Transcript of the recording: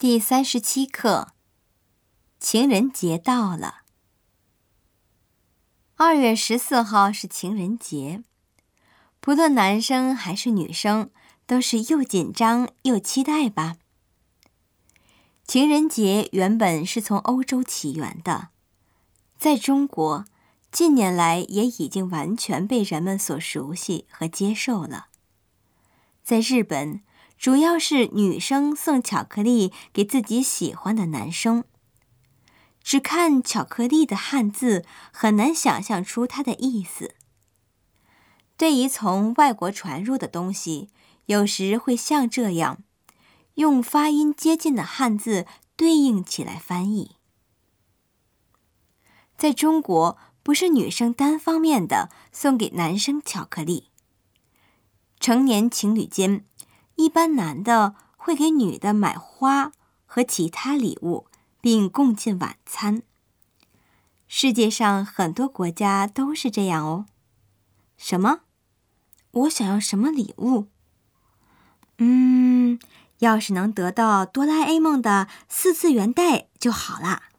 第三十七课，情人节到了。二月十四号是情人节，不论男生还是女生，都是又紧张又期待吧。情人节原本是从欧洲起源的，在中国近年来也已经完全被人们所熟悉和接受了。在日本。主要是女生送巧克力给自己喜欢的男生。只看巧克力的汉字，很难想象出它的意思。对于从外国传入的东西，有时会像这样，用发音接近的汉字对应起来翻译。在中国，不是女生单方面的送给男生巧克力，成年情侣间。一般男的会给女的买花和其他礼物，并共进晚餐。世界上很多国家都是这样哦。什么？我想要什么礼物？嗯，要是能得到哆啦 A 梦的四次元袋就好啦。